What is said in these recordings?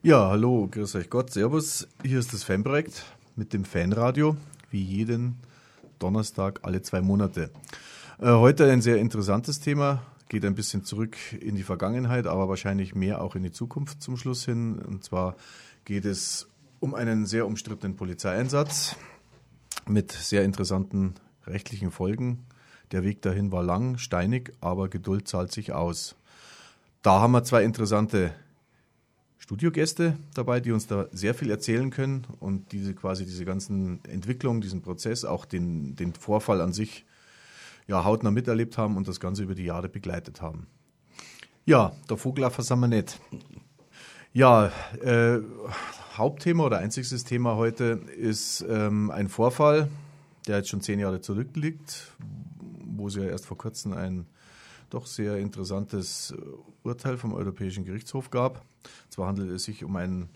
Ja, hallo, grüß euch Gott, servus. Hier ist das Fanprojekt mit dem Fanradio, wie jeden Donnerstag alle zwei Monate. Äh, heute ein sehr interessantes Thema, geht ein bisschen zurück in die Vergangenheit, aber wahrscheinlich mehr auch in die Zukunft zum Schluss hin. Und zwar geht es um einen sehr umstrittenen Polizeieinsatz mit sehr interessanten rechtlichen Folgen. Der Weg dahin war lang, steinig, aber Geduld zahlt sich aus. Da haben wir zwei interessante Studiogäste dabei, die uns da sehr viel erzählen können und diese quasi diese ganzen Entwicklungen, diesen Prozess, auch den, den Vorfall an sich ja, hautnah miterlebt haben und das Ganze über die Jahre begleitet haben. Ja, der Vogelaffer sind wir nicht. Ja, äh, Hauptthema oder einziges Thema heute ist ähm, ein Vorfall, der jetzt schon zehn Jahre zurückliegt, wo es ja erst vor kurzem ein doch sehr interessantes äh, Urteil vom Europäischen Gerichtshof gab. Zwar handelt es sich um einen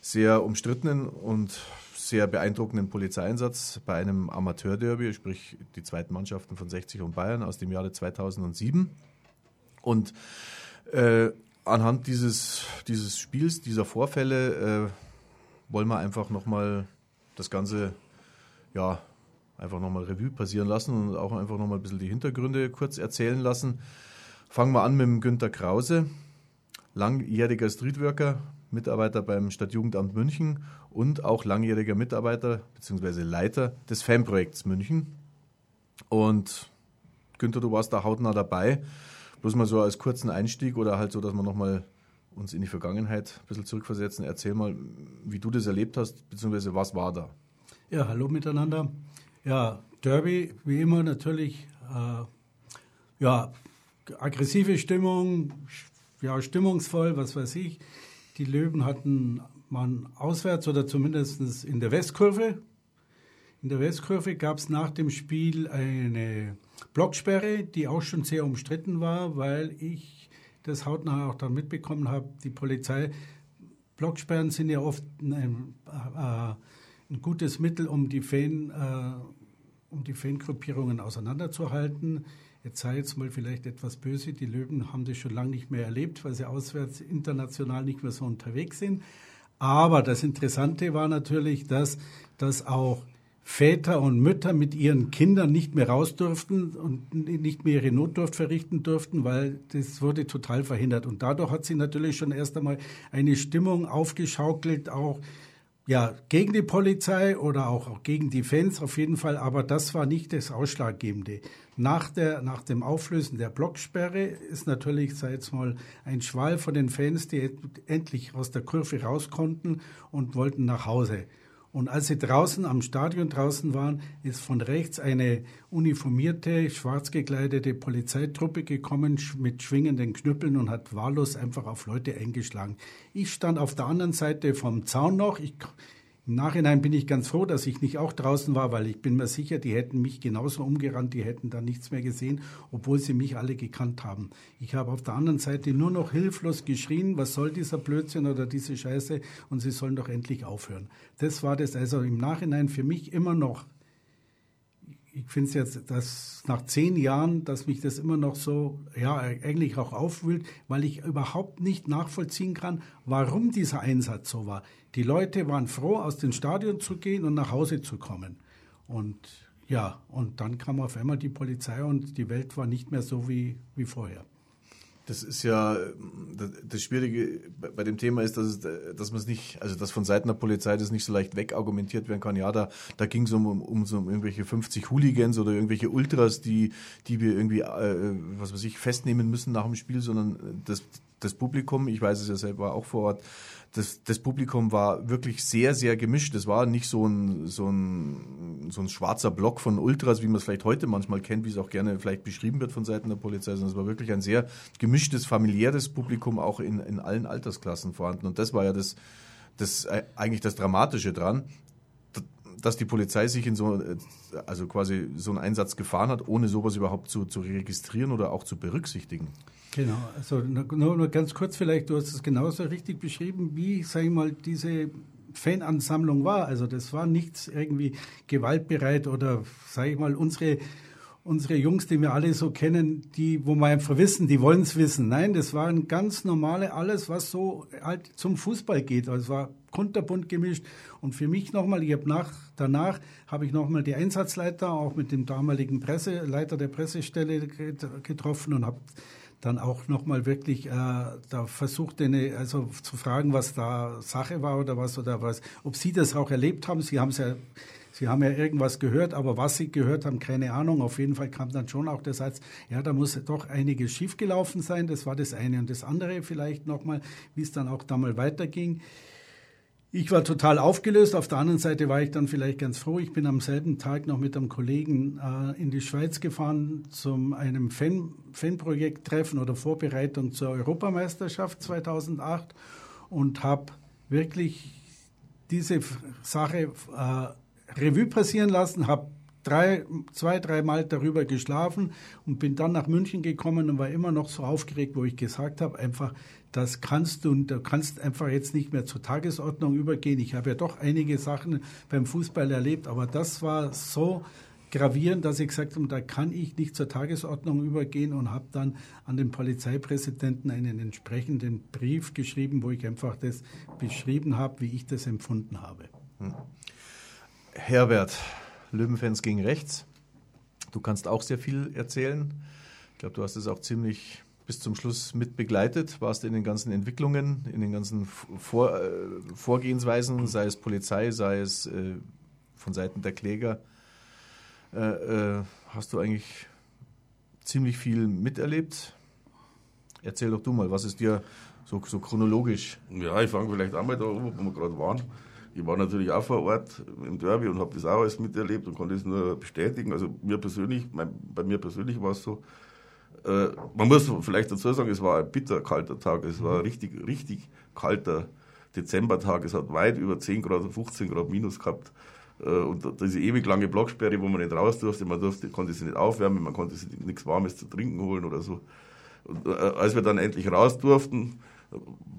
sehr umstrittenen und sehr beeindruckenden Polizeieinsatz bei einem Amateurderby, sprich die zweiten Mannschaften von 60 und Bayern aus dem Jahre 2007. Und äh, anhand dieses, dieses Spiels, dieser Vorfälle, äh, wollen wir einfach nochmal das Ganze ja, einfach nochmal Revue passieren lassen und auch einfach nochmal ein bisschen die Hintergründe kurz erzählen lassen. Fangen wir an mit dem Günter Krause, langjähriger Streetworker, Mitarbeiter beim Stadtjugendamt München und auch langjähriger Mitarbeiter bzw. Leiter des Fanprojekts München. Und Günther, du warst da hautnah dabei. Bloß mal so als kurzen Einstieg oder halt so, dass wir nochmal uns in die Vergangenheit ein bisschen zurückversetzen. Erzähl mal, wie du das erlebt hast, beziehungsweise was war da? Ja, hallo miteinander. Ja, Derby, wie immer natürlich, äh, ja, aggressive Stimmung, ja, stimmungsvoll, was weiß ich. Die Löwen hatten man auswärts oder zumindest in der Westkurve. In der Westkurve gab es nach dem Spiel eine Blocksperre, die auch schon sehr umstritten war, weil ich das hautnah auch dann mitbekommen habe. Die Polizei, Blocksperren sind ja oft ein, äh, ein gutes Mittel, um die Fan, äh, um die Fangruppierungen auseinanderzuhalten. Jetzt sei jetzt mal vielleicht etwas böse, die Löwen haben das schon lange nicht mehr erlebt, weil sie auswärts international nicht mehr so unterwegs sind. Aber das Interessante war natürlich, dass, dass auch Väter und Mütter mit ihren Kindern nicht mehr raus durften und nicht mehr ihre Notdurft verrichten durften, weil das wurde total verhindert. Und dadurch hat sie natürlich schon erst einmal eine Stimmung aufgeschaukelt, auch ja, gegen die Polizei oder auch, auch gegen die Fans auf jeden Fall, aber das war nicht das Ausschlaggebende. Nach, der, nach dem Auflösen der Blocksperre ist natürlich, sei jetzt mal, ein Schwall von den Fans, die endlich aus der Kurve raus konnten und wollten nach Hause. Und als sie draußen am Stadion draußen waren, ist von rechts eine uniformierte, schwarz gekleidete Polizeitruppe gekommen mit schwingenden Knüppeln und hat wahllos einfach auf Leute eingeschlagen. Ich stand auf der anderen Seite vom Zaun noch. Ich im Nachhinein bin ich ganz froh, dass ich nicht auch draußen war, weil ich bin mir sicher, die hätten mich genauso umgerannt, die hätten da nichts mehr gesehen, obwohl sie mich alle gekannt haben. Ich habe auf der anderen Seite nur noch hilflos geschrien, was soll dieser Blödsinn oder diese Scheiße und sie sollen doch endlich aufhören. Das war das also im Nachhinein für mich immer noch ich finde es jetzt, dass nach zehn Jahren, dass mich das immer noch so, ja, eigentlich auch aufwühlt, weil ich überhaupt nicht nachvollziehen kann, warum dieser Einsatz so war. Die Leute waren froh, aus dem Stadion zu gehen und nach Hause zu kommen. Und ja, und dann kam auf einmal die Polizei und die Welt war nicht mehr so wie, wie vorher. Das ist ja das Schwierige bei dem Thema ist, dass, es, dass man es nicht, also dass von Seiten der Polizei das nicht so leicht wegargumentiert werden kann. Ja, da, da ging es um, um, um irgendwelche 50 Hooligans oder irgendwelche Ultras, die, die wir irgendwie, äh, was weiß ich, festnehmen müssen nach dem Spiel, sondern das, das Publikum, ich weiß es ja selber auch vor Ort, das, das Publikum war wirklich sehr, sehr gemischt. Es war nicht so ein, so, ein, so ein schwarzer Block von Ultras, wie man es vielleicht heute manchmal kennt, wie es auch gerne vielleicht beschrieben wird von Seiten der Polizei, sondern es war wirklich ein sehr gemischtes, familiäres Publikum, auch in, in allen Altersklassen vorhanden. Und das war ja das, das äh, eigentlich das Dramatische dran, dass die Polizei sich in so, also quasi so einen Einsatz gefahren hat, ohne sowas überhaupt zu, zu registrieren oder auch zu berücksichtigen. Genau, also nur, nur ganz kurz vielleicht, du hast es genauso richtig beschrieben, wie, sag ich mal, diese Fanansammlung war. Also das war nichts irgendwie gewaltbereit oder, sage ich mal, unsere unsere Jungs, die wir alle so kennen, die, wo wir einfach wissen, die wollen es wissen. Nein, das waren ganz normale, alles, was so halt zum Fußball geht. Also es war kunterbunt gemischt. Und für mich nochmal, ich habe nach, danach habe ich nochmal die Einsatzleiter, auch mit dem damaligen Presseleiter der Pressestelle getroffen und habe dann auch nochmal wirklich äh, da versucht, eine, also zu fragen, was da Sache war oder was oder was, ob Sie das auch erlebt haben. Sie haben es ja Sie haben ja irgendwas gehört, aber was Sie gehört haben, keine Ahnung. Auf jeden Fall kam dann schon auch der Satz, ja, da muss doch einiges schiefgelaufen sein. Das war das eine. Und das andere vielleicht nochmal, wie es dann auch da mal weiterging. Ich war total aufgelöst. Auf der anderen Seite war ich dann vielleicht ganz froh. Ich bin am selben Tag noch mit einem Kollegen äh, in die Schweiz gefahren zum einem Fan, Fanprojekt-Treffen oder Vorbereitung zur Europameisterschaft 2008 und habe wirklich diese Sache äh, Revue passieren lassen, habe drei, zwei, dreimal darüber geschlafen und bin dann nach München gekommen und war immer noch so aufgeregt, wo ich gesagt habe, einfach, das kannst du, du kannst einfach jetzt nicht mehr zur Tagesordnung übergehen. Ich habe ja doch einige Sachen beim Fußball erlebt, aber das war so gravierend, dass ich gesagt habe, da kann ich nicht zur Tagesordnung übergehen und habe dann an den Polizeipräsidenten einen entsprechenden Brief geschrieben, wo ich einfach das beschrieben habe, wie ich das empfunden habe. Hm. Herbert, Löwenfans gegen rechts. Du kannst auch sehr viel erzählen. Ich glaube, du hast es auch ziemlich bis zum Schluss mit begleitet, warst in den ganzen Entwicklungen, in den ganzen Vor äh, Vorgehensweisen, sei es Polizei, sei es äh, von Seiten der Kläger. Äh, äh hast du eigentlich ziemlich viel miterlebt? Erzähl doch du mal, was ist dir so, so chronologisch? Ja, ich fange vielleicht einmal da wo wir gerade waren. Ich war natürlich auch vor Ort im Derby und habe das auch alles miterlebt und konnte es nur bestätigen. Also mir persönlich, mein, bei mir persönlich war es so, äh, man muss vielleicht dazu sagen, es war ein bitter kalter Tag. Es war ein richtig, richtig kalter Dezembertag. Es hat weit über 10 Grad, 15 Grad minus gehabt. Äh, und diese ewig lange Blocksperre, wo man nicht raus durfte, man durfte, konnte sich nicht aufwärmen, man konnte sich nichts Warmes zu trinken holen oder so. Und, äh, als wir dann endlich raus durften,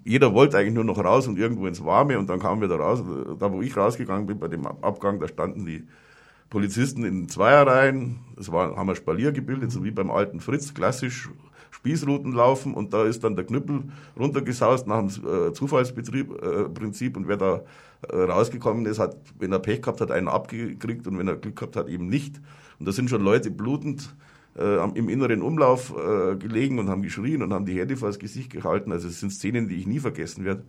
jeder wollte eigentlich nur noch raus und irgendwo ins Warme und dann kamen wir da raus. Da, wo ich rausgegangen bin bei dem Abgang, da standen die Polizisten in Zweierreihen. Es war, haben wir Spalier gebildet, so wie beim alten Fritz, klassisch Spießruten laufen und da ist dann der Knüppel runtergesaust nach dem äh, Zufallsprinzip äh, und wer da äh, rausgekommen ist, hat, wenn er Pech gehabt hat, einen abgekriegt und wenn er Glück gehabt hat, eben nicht. Und da sind schon Leute blutend äh, im inneren Umlauf äh, gelegen und haben geschrien und haben die Hände vor das Gesicht gehalten. Also es sind Szenen, die ich nie vergessen werde.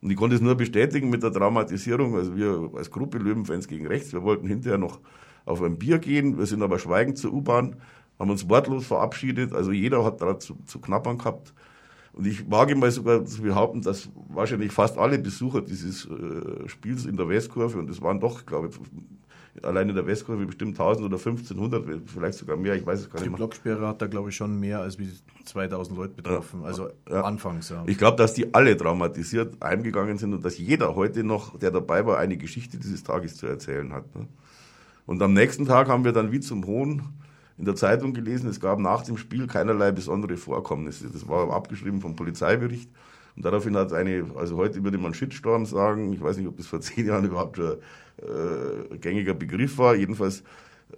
Und ich konnte es nur bestätigen mit der Dramatisierung. Also wir als Gruppe Löwenfans gegen rechts, wir wollten hinterher noch auf ein Bier gehen. Wir sind aber schweigend zur U-Bahn, haben uns wortlos verabschiedet. Also jeder hat da zu, zu knappern gehabt. Und ich wage mal sogar zu behaupten, dass wahrscheinlich fast alle Besucher dieses äh, Spiels in der Westkurve, und es waren doch, glaube ich, allein in der Westkurve bestimmt 1000 oder 1500, vielleicht sogar mehr, ich weiß es gar nicht mehr. Die Blocksperre hat da, glaube ich, schon mehr als wie 2000 Leute betroffen, ja, also ja. anfangs. Ja. Ich glaube, dass die alle traumatisiert heimgegangen sind und dass jeder heute noch, der dabei war, eine Geschichte dieses Tages zu erzählen hat. Ne? Und am nächsten Tag haben wir dann wie zum Hohn in der Zeitung gelesen, es gab nach dem Spiel keinerlei besondere Vorkommnisse. Das war abgeschrieben vom Polizeibericht. Und daraufhin hat eine, also heute würde man Shitstorm sagen, ich weiß nicht, ob das vor zehn Jahren überhaupt schon äh, gängiger Begriff war. Jedenfalls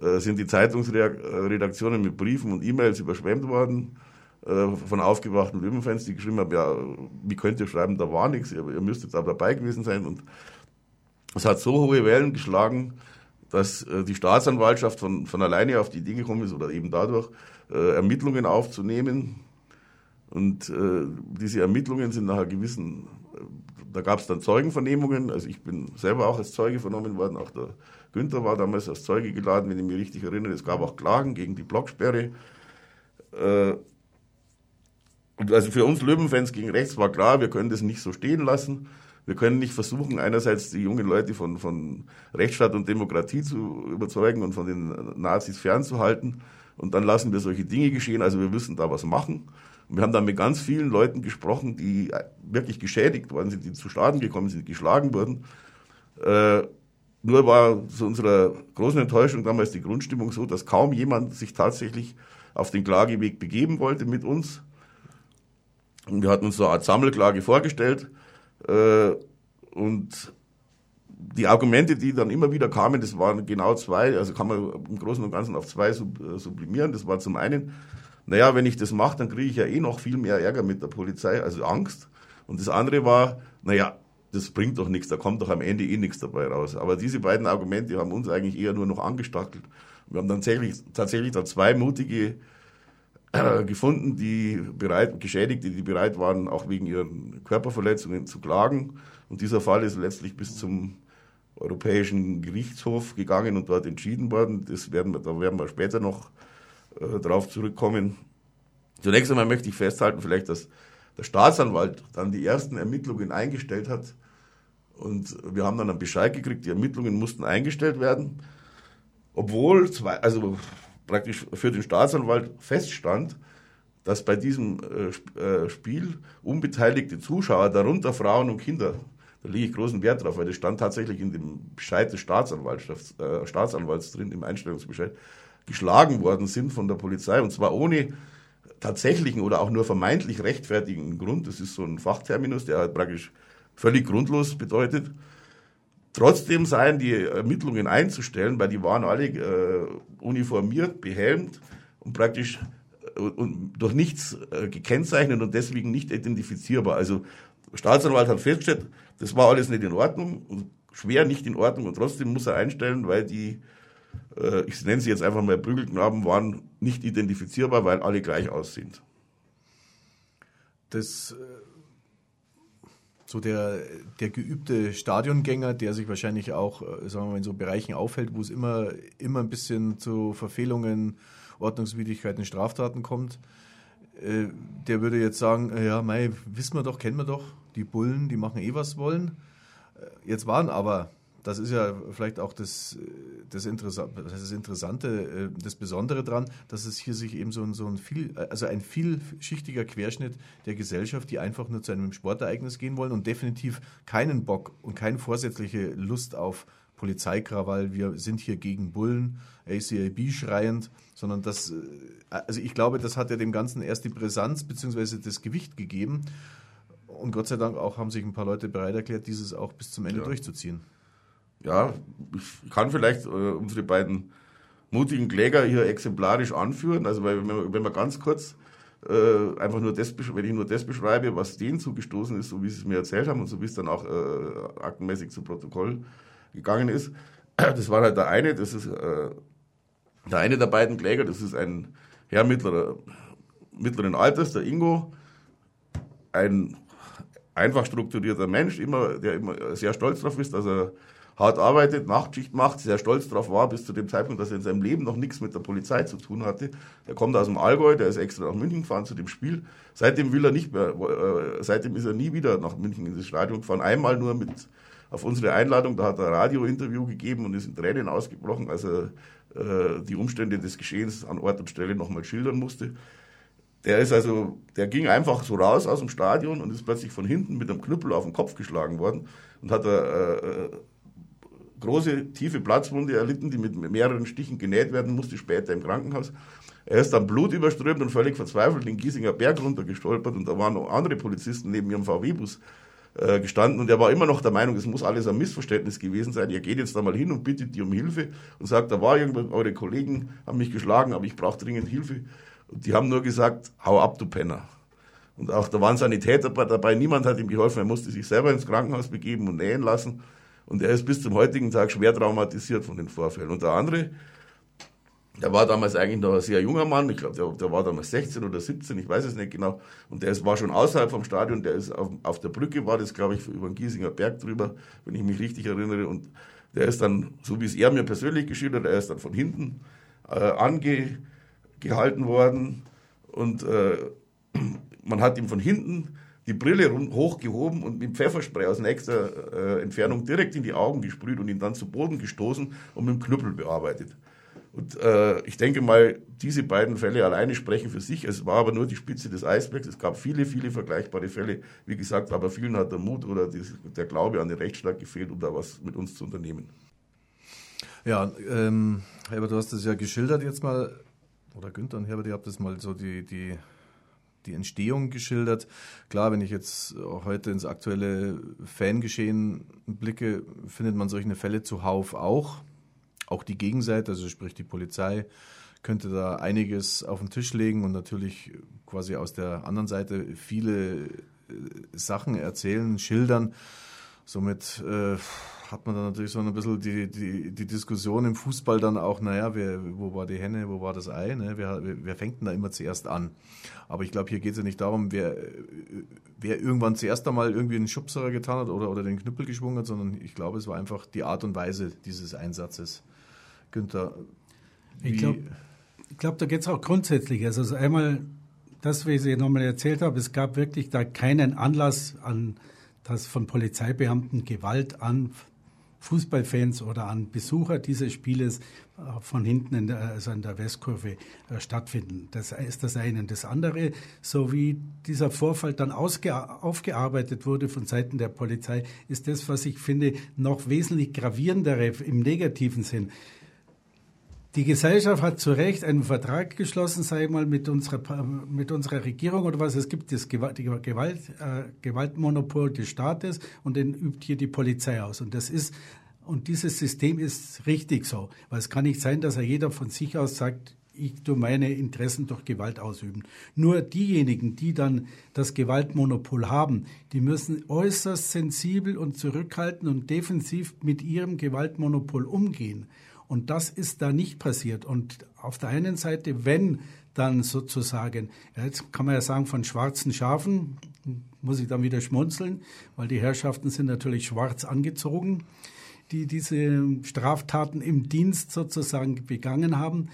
äh, sind die Zeitungsredaktionen mit Briefen und E-Mails überschwemmt worden äh, von aufgewachten Löwenfans, die geschrieben haben, ja, wie könnt ihr schreiben, da war nichts, ihr, ihr müsst jetzt aber dabei gewesen sein. Und es hat so hohe Wellen geschlagen, dass äh, die Staatsanwaltschaft von, von alleine auf die Idee gekommen ist oder eben dadurch, äh, Ermittlungen aufzunehmen. Und äh, diese Ermittlungen sind nach einer gewissen da gab es dann Zeugenvernehmungen. Also ich bin selber auch als Zeuge vernommen worden. Auch der Günther war damals als Zeuge geladen, wenn ich mich richtig erinnere. Es gab auch Klagen gegen die Blocksperre. Äh, also für uns Löwenfans gegen rechts war klar, wir können das nicht so stehen lassen. Wir können nicht versuchen, einerseits die jungen Leute von, von Rechtsstaat und Demokratie zu überzeugen und von den Nazis fernzuhalten. Und dann lassen wir solche Dinge geschehen. Also wir müssen da was machen. Und wir haben dann mit ganz vielen Leuten gesprochen, die wirklich geschädigt worden sind, die zu Schaden gekommen sind, geschlagen wurden. Äh, nur war zu unserer großen Enttäuschung damals die Grundstimmung so, dass kaum jemand sich tatsächlich auf den Klageweg begeben wollte mit uns. Und wir hatten uns so eine Art Sammelklage vorgestellt. Äh, und die Argumente, die dann immer wieder kamen, das waren genau zwei, also kann man im Großen und Ganzen auf zwei äh, sublimieren. Das war zum einen, naja, wenn ich das mache, dann kriege ich ja eh noch viel mehr Ärger mit der Polizei, also Angst. Und das andere war, naja, das bringt doch nichts, da kommt doch am Ende eh nichts dabei raus. Aber diese beiden Argumente haben uns eigentlich eher nur noch angestachelt. Wir haben dann tatsächlich, tatsächlich da zwei mutige äh, gefunden, die bereit, Geschädigte, die bereit waren, auch wegen ihren Körperverletzungen zu klagen. Und dieser Fall ist letztlich bis zum Europäischen Gerichtshof gegangen und dort entschieden worden. Das werden wir, da werden wir später noch äh, zurückkommen. Zunächst einmal möchte ich festhalten, vielleicht, dass der Staatsanwalt dann die ersten Ermittlungen eingestellt hat. Und wir haben dann einen Bescheid gekriegt, die Ermittlungen mussten eingestellt werden. Obwohl, zwei, also praktisch für den Staatsanwalt feststand, dass bei diesem äh, äh, Spiel unbeteiligte Zuschauer, darunter Frauen und Kinder, da lege ich großen Wert drauf, weil das stand tatsächlich in dem Bescheid des Staatsanwalts, äh, Staatsanwalts drin, im Einstellungsbescheid, geschlagen worden sind von der Polizei und zwar ohne tatsächlichen oder auch nur vermeintlich rechtfertigen Grund. Das ist so ein Fachterminus, der halt praktisch völlig grundlos bedeutet. Trotzdem seien die Ermittlungen einzustellen, weil die waren alle äh, uniformiert, behelmt und praktisch äh, und durch nichts äh, gekennzeichnet und deswegen nicht identifizierbar. Also Staatsanwalt hat festgestellt, das war alles nicht in Ordnung schwer nicht in Ordnung und trotzdem muss er einstellen, weil die, ich nenne sie jetzt einfach mal Prügelknaben, waren nicht identifizierbar, weil alle gleich aussehen. Das äh, so der, der geübte Stadiongänger, der sich wahrscheinlich auch, äh, sagen wir mal, in so Bereichen aufhält, wo es immer, immer ein bisschen zu Verfehlungen, Ordnungswidrigkeiten, Straftaten kommt, äh, der würde jetzt sagen, äh, ja, mei, wissen wir doch, kennen wir doch, die Bullen, die machen eh was wollen. Jetzt waren aber das ist ja vielleicht auch das, das, Interessante, das Interessante, äh, das Besondere daran, dass es hier sich eben so ein, so ein viel, also ein vielschichtiger Querschnitt der Gesellschaft, die einfach nur zu einem Sportereignis gehen wollen und definitiv keinen Bock und keine vorsätzliche Lust auf Polizeikrawall, wir sind hier gegen Bullen, ACAB schreiend, sondern das, äh, also ich glaube, das hat ja dem Ganzen erst die Brisanz bzw. das Gewicht gegeben. Und Gott sei Dank auch haben sich ein paar Leute bereit erklärt, dieses auch bis zum Ende ja. durchzuziehen ja, ich kann vielleicht äh, unsere beiden mutigen Kläger hier exemplarisch anführen. Also weil, wenn, wenn man ganz kurz äh, einfach nur das, wenn ich nur das beschreibe, was denen zugestoßen ist, so wie sie es mir erzählt haben und so wie es dann auch äh, aktenmäßig zu Protokoll gegangen ist. Das war halt der eine, das ist äh, der eine der beiden Kläger, das ist ein Herr mittlerer, mittleren Alters, der Ingo, ein einfach strukturierter Mensch, immer, der immer sehr stolz darauf ist, dass er hart arbeitet, Nachtschicht macht, sehr stolz darauf war, bis zu dem Zeitpunkt, dass er in seinem Leben noch nichts mit der Polizei zu tun hatte. Der kommt aus dem Allgäu, der ist extra nach München gefahren zu dem Spiel. Seitdem will er nicht mehr, äh, seitdem ist er nie wieder nach München in das Stadion gefahren. Einmal nur mit auf unsere Einladung, da hat er ein Radiointerview gegeben und ist in Tränen ausgebrochen, als er äh, die Umstände des Geschehens an Ort und Stelle nochmal schildern musste. Der ist also, der ging einfach so raus aus dem Stadion und ist plötzlich von hinten mit einem Knüppel auf den Kopf geschlagen worden und hat er äh, große, tiefe Platzwunde erlitten, die mit mehreren Stichen genäht werden musste, später im Krankenhaus. Er ist dann blutüberströmt und völlig verzweifelt den Giesinger Berg runtergestolpert und da waren noch andere Polizisten neben ihrem VW-Bus äh, gestanden und er war immer noch der Meinung, es muss alles ein Missverständnis gewesen sein. Er geht jetzt da mal hin und bittet die um Hilfe und sagt, da war irgendwas, eure Kollegen haben mich geschlagen, aber ich brauche dringend Hilfe. Und die haben nur gesagt, hau ab, du Penner. Und auch da waren Sanitäter dabei, niemand hat ihm geholfen, er musste sich selber ins Krankenhaus begeben und nähen lassen. Und er ist bis zum heutigen Tag schwer traumatisiert von den Vorfällen. Und der andere, der war damals eigentlich noch ein sehr junger Mann, ich glaube, der, der, war damals 16 oder 17, ich weiß es nicht genau. Und der ist, war schon außerhalb vom Stadion, der ist auf, auf der Brücke, war das, glaube ich, über den Giesinger Berg drüber, wenn ich mich richtig erinnere. Und der ist dann, so wie es er mir persönlich geschildert, er ist dann von hinten äh, angehalten worden und äh, man hat ihm von hinten die Brille hochgehoben und mit Pfefferspray aus nächster äh, Entfernung direkt in die Augen gesprüht und ihn dann zu Boden gestoßen und mit dem Knüppel bearbeitet. Und äh, ich denke mal, diese beiden Fälle alleine sprechen für sich. Es war aber nur die Spitze des Eisbergs. Es gab viele, viele vergleichbare Fälle. Wie gesagt, aber vielen hat der Mut oder der Glaube an den Rechtsstaat gefehlt, um da was mit uns zu unternehmen. Ja, ähm, Herbert, du hast das ja geschildert jetzt mal, oder Günther und Herbert, ihr habt das mal so die, die die Entstehung geschildert. Klar, wenn ich jetzt heute ins aktuelle Fangeschehen blicke, findet man solche Fälle zuhauf auch. Auch die Gegenseite, also sprich die Polizei, könnte da einiges auf den Tisch legen und natürlich quasi aus der anderen Seite viele äh, Sachen erzählen, schildern. Somit äh, hat man dann natürlich so ein bisschen die, die, die Diskussion im Fußball dann auch, naja, wer, wo war die Henne, wo war das Ei, ne? wer, wer fängt denn da immer zuerst an? Aber ich glaube, hier geht es ja nicht darum, wer, wer irgendwann zuerst einmal irgendwie einen Schubserer getan hat oder, oder den Knüppel geschwungen hat, sondern ich glaube, es war einfach die Art und Weise dieses Einsatzes. Günther, ich glaube, ich glaube, da geht es auch grundsätzlich. Also einmal das, wie ich Sie nochmal erzählt habe, es gab wirklich da keinen Anlass an das von Polizeibeamten Gewalt an Fußballfans oder an Besucher dieses Spieles äh, von hinten in der, also in der Westkurve äh, stattfinden. Das ist das eine. Das andere, so wie dieser Vorfall dann aufgearbeitet wurde von Seiten der Polizei, ist das, was ich finde, noch wesentlich gravierendere im negativen Sinn. Die Gesellschaft hat zu Recht einen Vertrag geschlossen, sage ich mal, mit unserer, mit unserer Regierung oder was. Es gibt das Gewalt, Gewalt, äh, Gewaltmonopol des Staates und den übt hier die Polizei aus. Und das ist, und dieses System ist richtig so. Weil es kann nicht sein, dass er jeder von sich aus sagt, ich tue meine Interessen durch Gewalt ausüben. Nur diejenigen, die dann das Gewaltmonopol haben, die müssen äußerst sensibel und zurückhaltend und defensiv mit ihrem Gewaltmonopol umgehen. Und das ist da nicht passiert. Und auf der einen Seite, wenn dann sozusagen, jetzt kann man ja sagen, von schwarzen Schafen, muss ich dann wieder schmunzeln, weil die Herrschaften sind natürlich schwarz angezogen, die diese Straftaten im Dienst sozusagen begangen haben.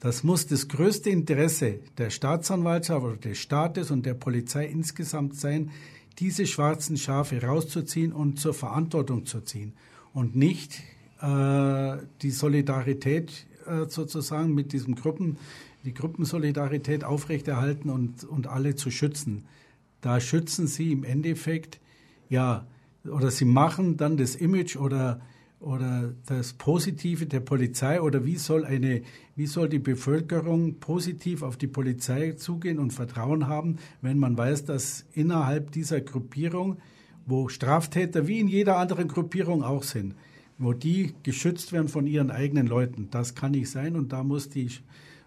Das muss das größte Interesse der Staatsanwaltschaft oder des Staates und der Polizei insgesamt sein, diese schwarzen Schafe rauszuziehen und zur Verantwortung zu ziehen und nicht die Solidarität äh, sozusagen mit diesen Gruppen, die Gruppensolidarität aufrechterhalten und, und alle zu schützen. Da schützen sie im Endeffekt, ja, oder sie machen dann das Image oder, oder das Positive der Polizei oder wie soll eine, wie soll die Bevölkerung positiv auf die Polizei zugehen und Vertrauen haben, wenn man weiß, dass innerhalb dieser Gruppierung, wo Straftäter wie in jeder anderen Gruppierung auch sind, wo die geschützt werden von ihren eigenen Leuten. Das kann nicht sein und da muss die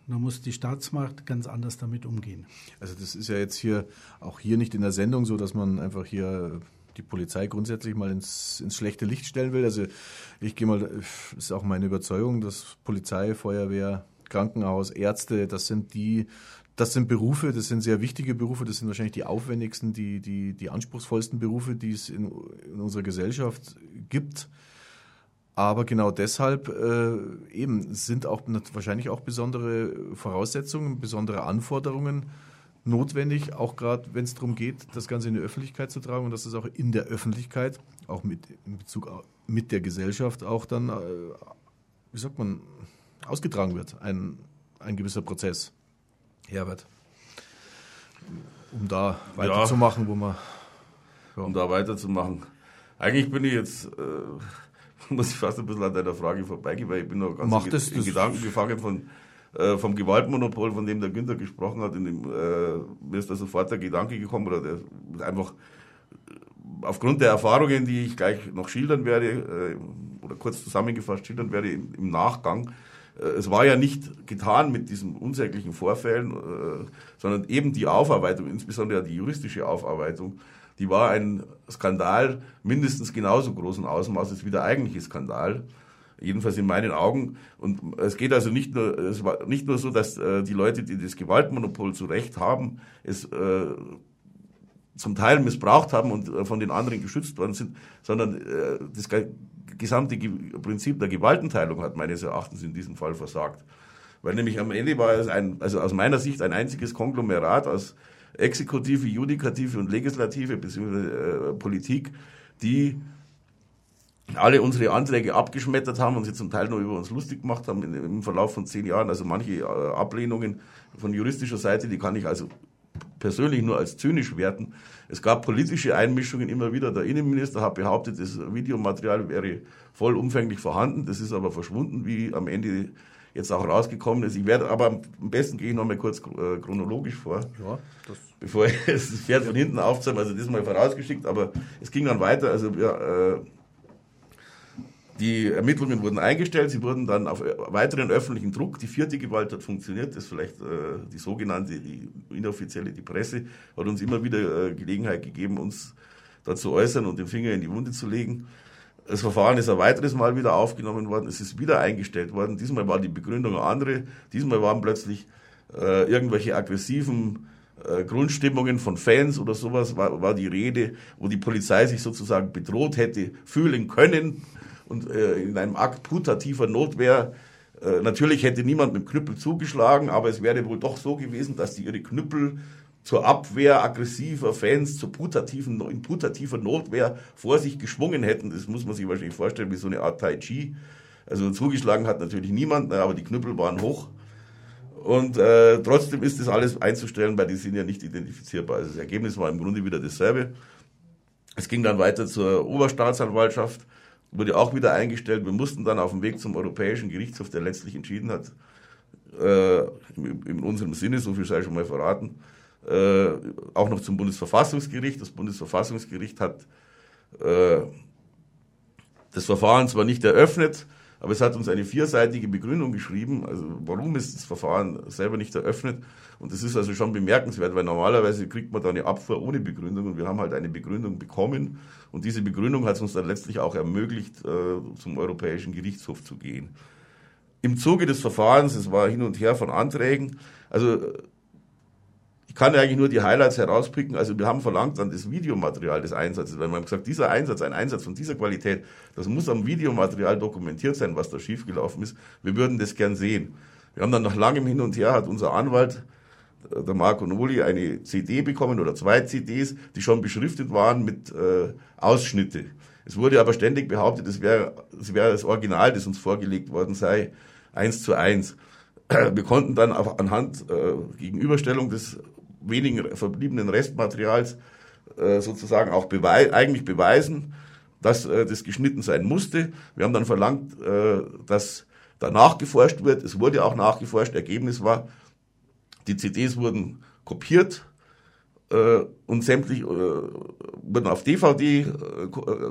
da muss die Staatsmacht ganz anders damit umgehen. Also das ist ja jetzt hier auch hier nicht in der Sendung so, dass man einfach hier die Polizei grundsätzlich mal ins, ins schlechte Licht stellen will. Also ich gehe mal, das ist auch meine Überzeugung, dass Polizei, Feuerwehr, Krankenhaus, Ärzte, das sind die, das sind Berufe, das sind sehr wichtige Berufe, das sind wahrscheinlich die aufwendigsten, die, die, die anspruchsvollsten Berufe, die es in, in unserer Gesellschaft gibt. Aber genau deshalb äh, eben sind auch wahrscheinlich auch besondere Voraussetzungen, besondere Anforderungen notwendig, auch gerade wenn es darum geht, das Ganze in die Öffentlichkeit zu tragen und dass es auch in der Öffentlichkeit, auch mit in Bezug mit der Gesellschaft auch dann, äh, wie sagt man, ausgetragen wird, ein, ein gewisser Prozess. Herbert, um da weiterzumachen, ja, wo man. Ja. Um da weiterzumachen. Eigentlich bin ich jetzt. Äh muss ich fast ein bisschen an deiner Frage vorbeigehen, weil ich bin noch ganz Macht in, das, in Gedanken gefangen von, äh, vom Gewaltmonopol, von dem der Günther gesprochen hat. Dem, äh, mir ist da sofort der Gedanke gekommen, oder der, einfach äh, aufgrund der Erfahrungen, die ich gleich noch schildern werde, äh, oder kurz zusammengefasst schildern werde im, im Nachgang, äh, es war ja nicht getan mit diesen unsäglichen Vorfällen, äh, sondern eben die Aufarbeitung, insbesondere die juristische Aufarbeitung, die war ein Skandal mindestens genauso großen Ausmaßes wie der eigentliche Skandal. Jedenfalls in meinen Augen. Und es geht also nicht nur, es war nicht nur so, dass äh, die Leute, die das Gewaltmonopol zu Recht haben, es äh, zum Teil missbraucht haben und äh, von den anderen geschützt worden sind, sondern äh, das gesamte Ge Prinzip der Gewaltenteilung hat meines Erachtens in diesem Fall versagt. Weil nämlich am Ende war es ein, also aus meiner Sicht ein einziges Konglomerat aus Exekutive, Judikative und Legislative bzw. Äh, Politik, die alle unsere Anträge abgeschmettert haben und sie zum Teil nur über uns lustig gemacht haben im Verlauf von zehn Jahren. Also manche äh, Ablehnungen von juristischer Seite, die kann ich also persönlich nur als zynisch werten. Es gab politische Einmischungen immer wieder. Der Innenminister hat behauptet, das Videomaterial wäre vollumfänglich vorhanden. Das ist aber verschwunden, wie am Ende jetzt auch rausgekommen ist. Ich werde aber am besten gehe ich noch mal kurz äh, chronologisch vor, ja, bevor ich das Pferd von hinten aufzähle. Also das mal vorausgeschickt, aber es ging dann weiter. Also ja, äh, die Ermittlungen wurden eingestellt, sie wurden dann auf weiteren öffentlichen Druck, die vierte Gewalt hat funktioniert, das ist vielleicht äh, die sogenannte, die inoffizielle, die Presse, hat uns immer wieder äh, Gelegenheit gegeben, uns dazu äußern und den Finger in die Wunde zu legen. Das Verfahren ist ein weiteres Mal wieder aufgenommen worden, es ist wieder eingestellt worden. Diesmal war die Begründung eine andere, diesmal waren plötzlich äh, irgendwelche aggressiven äh, Grundstimmungen von Fans oder sowas, war, war die Rede, wo die Polizei sich sozusagen bedroht hätte fühlen können und äh, in einem Akt putativer Notwehr. Äh, natürlich hätte niemand mit dem Knüppel zugeschlagen, aber es wäre wohl doch so gewesen, dass die ihre Knüppel zur Abwehr aggressiver Fans, zur putativen, in putativer Notwehr vor sich geschwungen hätten. Das muss man sich wahrscheinlich vorstellen, wie so eine Art Tai Chi. Also zugeschlagen hat natürlich niemand, aber die Knüppel waren hoch. Und äh, trotzdem ist das alles einzustellen, weil die sind ja nicht identifizierbar. Also das Ergebnis war im Grunde wieder dasselbe. Es ging dann weiter zur Oberstaatsanwaltschaft wurde auch wieder eingestellt. Wir mussten dann auf dem Weg zum Europäischen Gerichtshof, der letztlich entschieden hat, äh, in, unserem Sinne, so viel sei schon mal verraten, äh, auch noch zum Bundesverfassungsgericht. Das Bundesverfassungsgericht hat äh, das Verfahren zwar nicht eröffnet, aber es hat uns eine vierseitige Begründung geschrieben, also warum ist das Verfahren selber nicht eröffnet. Und das ist also schon bemerkenswert, weil normalerweise kriegt man da eine Abfuhr ohne Begründung und wir haben halt eine Begründung bekommen. Und diese Begründung hat es uns dann letztlich auch ermöglicht, äh, zum Europäischen Gerichtshof zu gehen. Im Zuge des Verfahrens, es war hin und her von Anträgen, also ich kann eigentlich nur die Highlights herauspicken. Also wir haben verlangt dann das Videomaterial des Einsatzes, weil wir haben gesagt, dieser Einsatz, ein Einsatz von dieser Qualität, das muss am Videomaterial dokumentiert sein, was da schiefgelaufen ist. Wir würden das gern sehen. Wir haben dann nach langem Hin und Her hat unser Anwalt, äh, der Marco Noli, eine CD bekommen oder zwei CDs, die schon beschriftet waren mit äh, Ausschnitte. Es wurde aber ständig behauptet, es wäre es wäre das Original, das uns vorgelegt worden sei, eins zu eins. Wir konnten dann anhand äh, Gegenüberstellung des wenigen verbliebenen Restmaterials äh, sozusagen auch bewei eigentlich beweisen, dass äh, das geschnitten sein musste. Wir haben dann verlangt, äh, dass da nachgeforscht wird. Es wurde auch nachgeforscht. Ergebnis war, die CDs wurden kopiert äh, und sämtlich äh, wurden auf DVD, äh,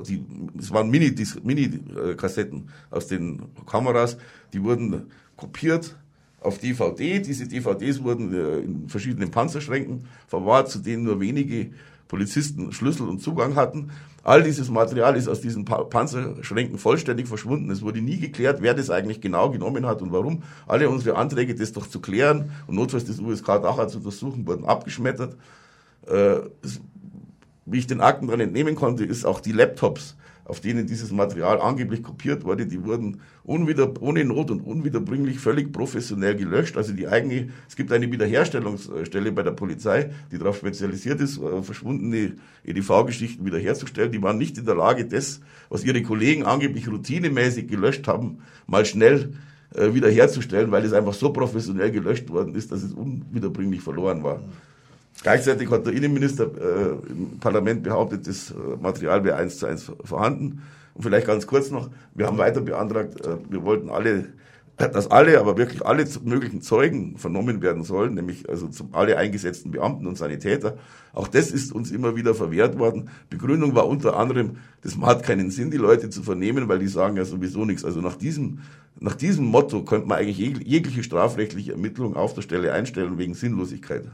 die, es waren Mini-Kassetten Mini, aus den Kameras, die wurden kopiert auf DVD. Diese DVDs wurden äh, in verschiedenen Panzerschränken verwahrt, zu denen nur wenige Polizisten Schlüssel und Zugang hatten. All dieses Material ist aus diesen Panzerschränken vollständig verschwunden. Es wurde nie geklärt, wer das eigentlich genau genommen hat und warum. Alle unsere Anträge, das doch zu klären und notfalls das USK Dachau zu untersuchen, wurden abgeschmettert. Äh, wie ich den Akten daran entnehmen konnte, ist auch die Laptops auf denen dieses Material angeblich kopiert wurde, die wurden unwieder, ohne Not und unwiederbringlich völlig professionell gelöscht. Also die eigene, es gibt eine Wiederherstellungsstelle bei der Polizei, die darauf spezialisiert ist, äh, verschwundene EDV-Geschichten wiederherzustellen. Die waren nicht in der Lage, das, was ihre Kollegen angeblich routinemäßig gelöscht haben, mal schnell äh, wiederherzustellen, weil es einfach so professionell gelöscht worden ist, dass es unwiederbringlich verloren war. Gleichzeitig hat der Innenminister äh, im Parlament behauptet, das äh, Material wäre eins zu eins vorhanden. Und vielleicht ganz kurz noch, wir haben weiter beantragt, äh, wir wollten alle, dass alle, aber wirklich alle möglichen Zeugen vernommen werden sollen, nämlich also zum, alle eingesetzten Beamten und Sanitäter. Auch das ist uns immer wieder verwehrt worden. Begründung war unter anderem, das hat keinen Sinn, die Leute zu vernehmen, weil die sagen ja sowieso nichts. Also nach diesem, nach diesem Motto könnte man eigentlich jegliche strafrechtliche Ermittlung auf der Stelle einstellen wegen Sinnlosigkeit.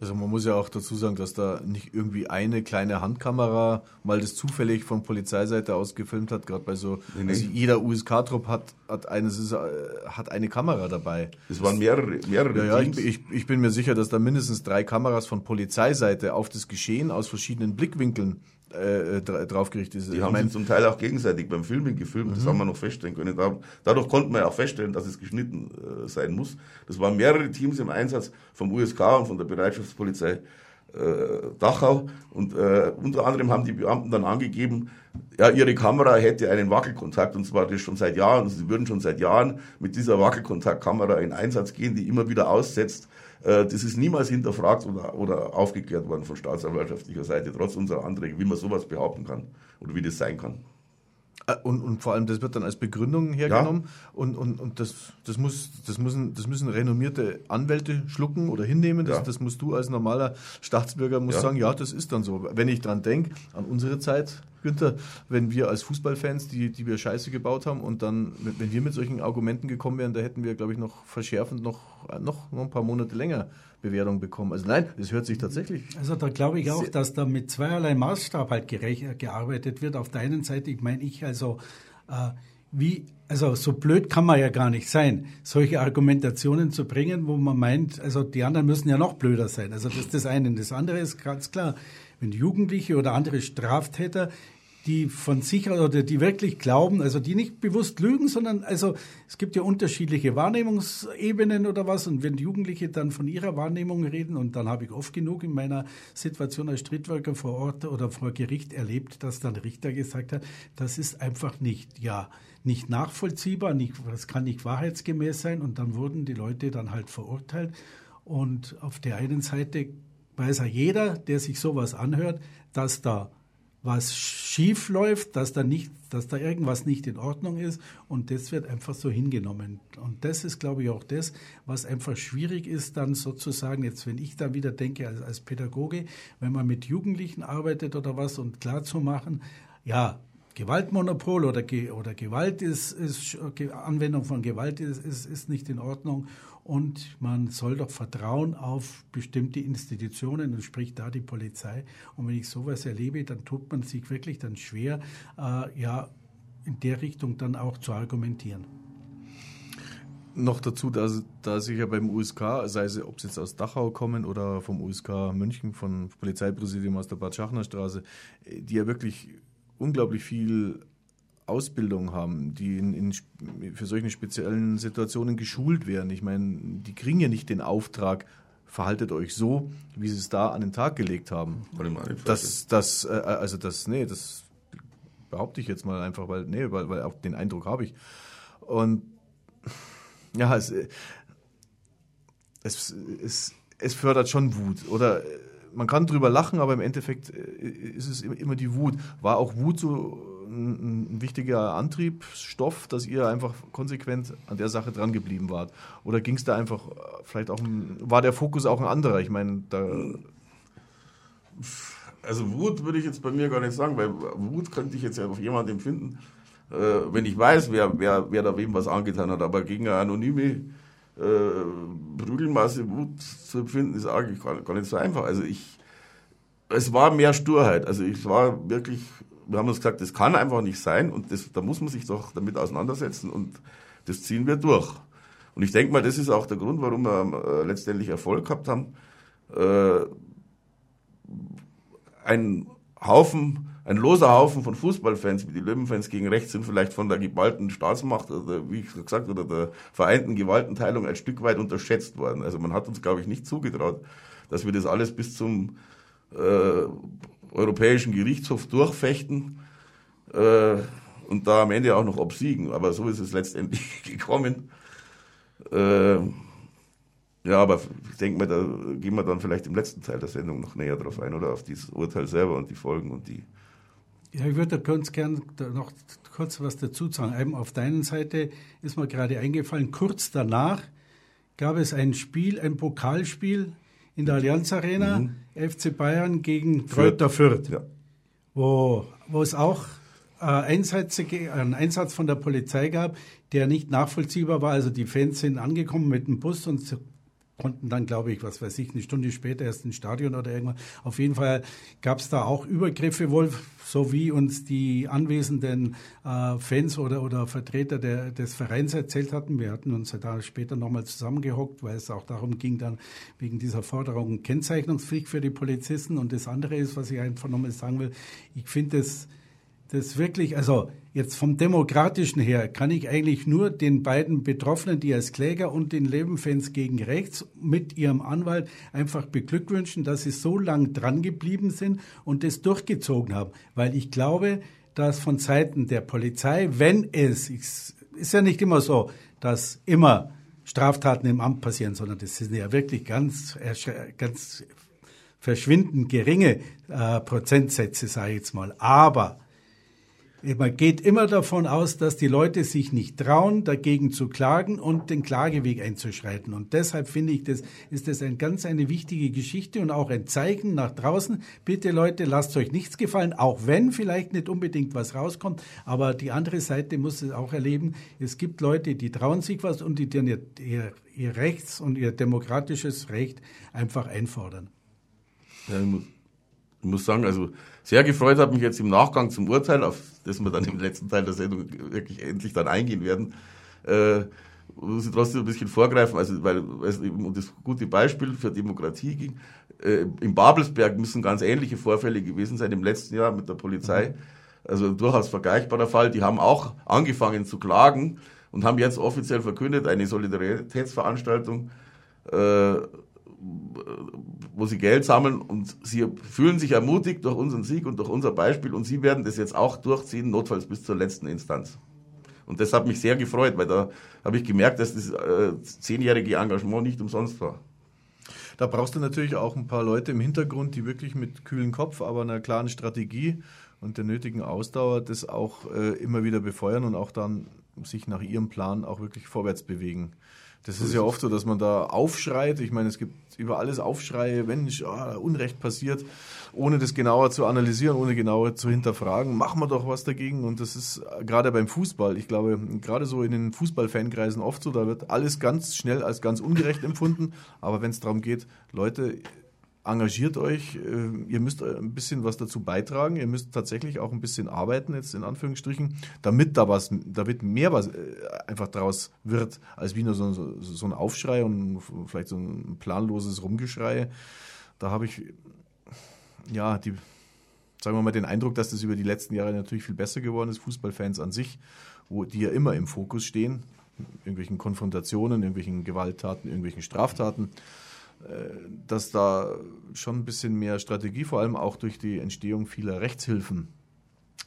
Also man muss ja auch dazu sagen, dass da nicht irgendwie eine kleine Handkamera mal das zufällig von Polizeiseite aus gefilmt hat, gerade bei so, nee, also jeder USK-Trupp hat, hat, eine, äh, hat eine Kamera dabei. Es waren mehrere, mehrere ja, ja, ich, ich, ich, bin mir sicher, dass da mindestens drei Kameras von Polizeiseite auf das Geschehen aus verschiedenen Blickwinkeln äh, äh draufgerichtet ist. Die haben sich zum Teil auch gegenseitig beim Filmen gefilmt, mhm. das haben wir noch feststellen können. dadurch konnten wir auch feststellen, dass es geschnitten äh, sein muss. Das waren mehrere Teams im Einsatz vom USK und von der Bereitschaftspolizei Dachau und äh, unter anderem haben die Beamten dann angegeben, ja, ihre Kamera hätte einen Wackelkontakt und zwar das schon seit Jahren. Sie würden schon seit Jahren mit dieser Wackelkontaktkamera in Einsatz gehen, die immer wieder aussetzt äh, das ist niemals hinterfragt oder, oder aufgeklärt worden von staatsanwaltschaftlicher Seite, trotz unserer Anträge, wie man sowas behaupten kann oder wie das sein kann. Äh, und, und vor allem, das wird dann als Begründung hergenommen ja. und, und, und das, das, muss, das, müssen, das müssen renommierte Anwälte schlucken oder hinnehmen. Das, ja. das musst du als normaler Staatsbürger musst ja. sagen, ja, das ist dann so. Wenn ich dran denke, an unsere Zeit, Günther, wenn wir als Fußballfans, die, die wir Scheiße gebaut haben und dann, wenn wir mit solchen Argumenten gekommen wären, da hätten wir, glaube ich, noch verschärfend noch, noch, noch ein paar Monate länger Bewertung bekommen. Also nein, es hört sich tatsächlich. Also da glaube ich auch, dass da mit zweierlei Maßstab halt gearbeitet wird. Auf der einen Seite, ich meine, ich also äh, wie, also so blöd kann man ja gar nicht sein, solche Argumentationen zu bringen, wo man meint, also die anderen müssen ja noch blöder sein. Also das ist das eine. Das andere ist ganz klar, wenn Jugendliche oder andere Straftäter die von sich oder die wirklich glauben, also die nicht bewusst lügen, sondern also es gibt ja unterschiedliche Wahrnehmungsebenen oder was. Und wenn Jugendliche dann von ihrer Wahrnehmung reden und dann habe ich oft genug in meiner Situation als Streetworker vor Ort oder vor Gericht erlebt, dass dann Richter gesagt hat, das ist einfach nicht, ja, nicht nachvollziehbar, nicht, das kann nicht wahrheitsgemäß sein. Und dann wurden die Leute dann halt verurteilt. Und auf der einen Seite weiß ja jeder, der sich sowas anhört, dass da was schief läuft, dass da nicht, dass da irgendwas nicht in Ordnung ist und das wird einfach so hingenommen. Und das ist, glaube ich, auch das, was einfach schwierig ist, dann sozusagen, jetzt wenn ich da wieder denke als, als Pädagoge, wenn man mit Jugendlichen arbeitet oder was und klar zu machen, ja, Gewaltmonopol oder, oder Gewalt ist, ist, Anwendung von Gewalt ist, ist, ist nicht in Ordnung und man soll doch vertrauen auf bestimmte Institutionen und sprich da die Polizei. Und wenn ich sowas erlebe, dann tut man sich wirklich dann schwer, äh, ja, in der Richtung dann auch zu argumentieren. Noch dazu, dass, da sich ja beim USK, sei es, ob sie jetzt aus Dachau kommen oder vom USK München, vom Polizeipräsidium aus der Bad Schachner Straße, die ja wirklich unglaublich viel Ausbildung haben, die in, in, für solche speziellen Situationen geschult werden. Ich meine, die kriegen ja nicht den Auftrag, verhaltet euch so, wie sie es da an den Tag gelegt haben. Das, das, äh, also das, nee, das behaupte ich jetzt mal einfach, weil, nee, weil, weil auch den Eindruck habe ich. Und ja, es, es, es, es fördert schon Wut. Oder man kann drüber lachen, aber im Endeffekt äh, ist es immer die Wut. War auch Wut so ein, ein wichtiger Antriebsstoff, dass ihr einfach konsequent an der Sache dran geblieben wart? Oder ging es da einfach äh, vielleicht auch, ein, war der Fokus auch ein anderer? Ich meine, da. Also Wut würde ich jetzt bei mir gar nicht sagen, weil Wut könnte ich jetzt ja auf jemanden empfinden, äh, wenn ich weiß, wer, wer, wer da wem was angetan hat. Aber gegen eine anonyme äh, Prügelmasse Wut zu empfinden, ist eigentlich gar, gar, nicht so einfach. Also ich, es war mehr Sturheit. Also ich war wirklich, wir haben uns gesagt, das kann einfach nicht sein und das, da muss man sich doch damit auseinandersetzen und das ziehen wir durch. Und ich denke mal, das ist auch der Grund, warum wir äh, letztendlich Erfolg gehabt haben. Äh, ein Haufen ein loser Haufen von Fußballfans, wie die Löwenfans gegen rechts sind, vielleicht von der geballten Staatsmacht oder wie ich gesagt oder der vereinten Gewaltenteilung ein Stück weit unterschätzt worden. Also man hat uns, glaube ich, nicht zugetraut, dass wir das alles bis zum äh, Europäischen Gerichtshof durchfechten äh, und da am Ende auch noch obsiegen. Aber so ist es letztendlich gekommen. Äh, ja, aber ich denke mal, da gehen wir dann vielleicht im letzten Teil der Sendung noch näher drauf ein oder auf dieses Urteil selber und die Folgen und die ja, ich würde ganz gern noch kurz was dazu sagen. Eben auf deiner Seite ist mir gerade eingefallen, kurz danach gab es ein Spiel, ein Pokalspiel in der Allianz Arena, mhm. FC Bayern gegen Kräuter Fürth, ja. wo, wo es auch äh, Einsätze, einen Einsatz von der Polizei gab, der nicht nachvollziehbar war. Also die Fans sind angekommen mit dem Bus und konnten dann, glaube ich, was weiß ich, eine Stunde später erst ins Stadion oder irgendwas. Auf jeden Fall gab es da auch Übergriffe wohl, so wie uns die anwesenden äh, Fans oder, oder Vertreter der, des Vereins erzählt hatten. Wir hatten uns ja da später nochmal zusammengehockt, weil es auch darum ging, dann wegen dieser Forderung Kennzeichnungspflicht für die Polizisten. Und das andere ist, was ich einfach nochmal sagen will, ich finde es das wirklich, also jetzt vom Demokratischen her, kann ich eigentlich nur den beiden Betroffenen, die als Kläger und den Lebenfans gegen rechts mit ihrem Anwalt einfach beglückwünschen, dass sie so lang dran geblieben sind und das durchgezogen haben. Weil ich glaube, dass von Seiten der Polizei, wenn es, ist ja nicht immer so, dass immer Straftaten im Amt passieren, sondern das sind ja wirklich ganz, ganz verschwindend geringe äh, Prozentsätze, sage ich jetzt mal. Aber Man geht immer davon aus, dass die Leute sich nicht trauen, dagegen zu klagen und den Klageweg einzuschreiten. Und deshalb finde ich, das ist das ein ganz eine wichtige Geschichte und auch ein Zeichen nach draußen. Bitte Leute, lasst euch nichts gefallen, auch wenn vielleicht nicht unbedingt was rauskommt. Aber die andere Seite muss es auch erleben. Es gibt Leute, die trauen sich was und die dann ihr, ihr, ihr Rechts- und ihr demokratisches Recht einfach einfordern. Ja, ich, muss, sagen, also sehr gefreut hat mich jetzt im Nachgang zum Urteil, auf das wir dann im letzten Teil der Sendung wirklich endlich dann eingehen werden, äh, muss ich trotzdem ein bisschen vorgreifen, also weil es eben um das gute Beispiel für Demokratie ging. Äh, Im Babelsberg müssen ganz ähnliche Vorfälle gewesen sein im letzten Jahr mit der Polizei. Also durchaus vergleichbarer Fall. Die haben auch angefangen zu klagen und haben jetzt offiziell verkündet, eine Solidaritätsveranstaltung äh, wo sie Geld sammeln und sie fühlen sich ermutigt durch unseren Sieg und durch unser Beispiel und sie werden das jetzt auch durchziehen, notfalls bis zur letzten Instanz. Und das hat mich sehr gefreut, weil da habe ich gemerkt, dass das äh, zehnjährige Engagement nicht umsonst war. Da brauchst du natürlich auch ein paar Leute im Hintergrund, die wirklich mit kühlen Kopf, aber einer klaren Strategie und der nötigen Ausdauer das auch äh, immer wieder befeuern und auch dann sich nach ihrem Plan auch wirklich vorwärts bewegen. Das ist ja oft so, dass man da aufschreit. Ich meine, es gibt über alles Aufschreie, wenn oh, Unrecht passiert, ohne das genauer zu analysieren, ohne genauer zu hinterfragen. Machen wir doch was dagegen. Und das ist gerade beim Fußball, ich glaube, gerade so in den Fußballfankreisen oft so, da wird alles ganz schnell als ganz ungerecht empfunden. Aber wenn es darum geht, Leute, engagiert euch, äh, ihr müsst ein bisschen was dazu beitragen, ihr müsst tatsächlich auch ein bisschen arbeiten, jetzt in Anführungsstrichen, damit da was, damit mehr was äh, einfach draus wird, als wie nur so, so ein Aufschrei und vielleicht so ein planloses Rumgeschrei. Da habe ich, ja, die, sagen wir mal, den Eindruck, dass das über die letzten Jahre natürlich viel besser geworden ist, Fußballfans an sich, wo die ja immer im Fokus stehen, irgendwelchen Konfrontationen, irgendwelchen Gewalttaten, irgendwelchen Straftaten dass da schon ein bisschen mehr Strategie, vor allem auch durch die Entstehung vieler Rechtshilfen,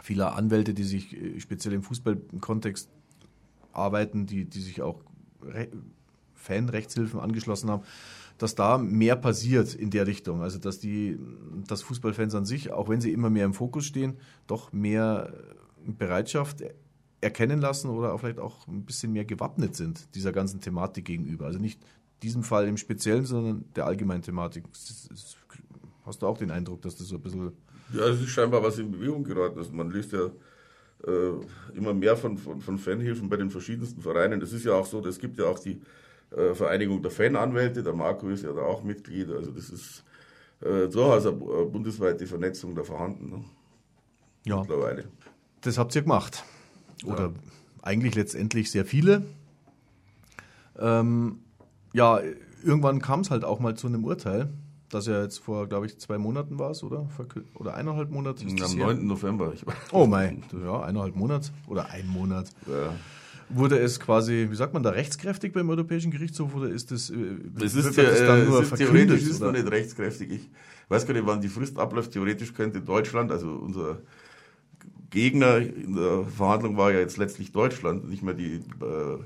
vieler Anwälte, die sich äh, speziell im Fußballkontext arbeiten, die, die sich auch Fanrechtshilfen angeschlossen haben, dass da mehr passiert in der Richtung. Also dass die, dass Fußballfans an sich, auch wenn sie immer mehr im Fokus stehen, doch mehr Bereitschaft erkennen lassen oder auch vielleicht auch ein bisschen mehr gewappnet sind dieser ganzen Thematik gegenüber. Also nicht diesem Fall im Speziellen, sondern der allgemeinen Thematik. Hast du auch den Eindruck, dass das so ein bisschen. Ja, es ist scheinbar was in Bewegung geraten ist. Man liest ja äh, immer mehr von, von, von, Fanhilfen bei den verschiedensten Vereinen. Es ist ja auch so, es gibt ja auch die äh, Vereinigung der Fananwälte, der Marco ist ja da auch Mitglied. Also das ist äh, durchaus eine bundesweite Vernetzung da vorhanden. Ne? Ja. Mittlerweile. Das habt ihr gemacht. Oder ja. eigentlich letztendlich sehr viele. Ähm, ja, irgendwann kam es halt auch mal zu einem Urteil, das ja jetzt vor, glaube ich, zwei Monaten war es, oder? Oder eineinhalb Monate? Am 9. November. oh mein, ja, eineinhalb Monat oder ein Monat. Ja. Wurde es quasi, wie sagt man da, rechtskräftig beim Europäischen Gerichtshof oder ist das, äh, das ist, ja, das dann nur ist theoretisch ist noch nicht rechtskräftig. Ich weiß gar nicht, wann die Frist abläuft. Theoretisch könnte Deutschland, also unser Gegner in der Verhandlung war ja jetzt letztlich Deutschland, nicht mehr die äh,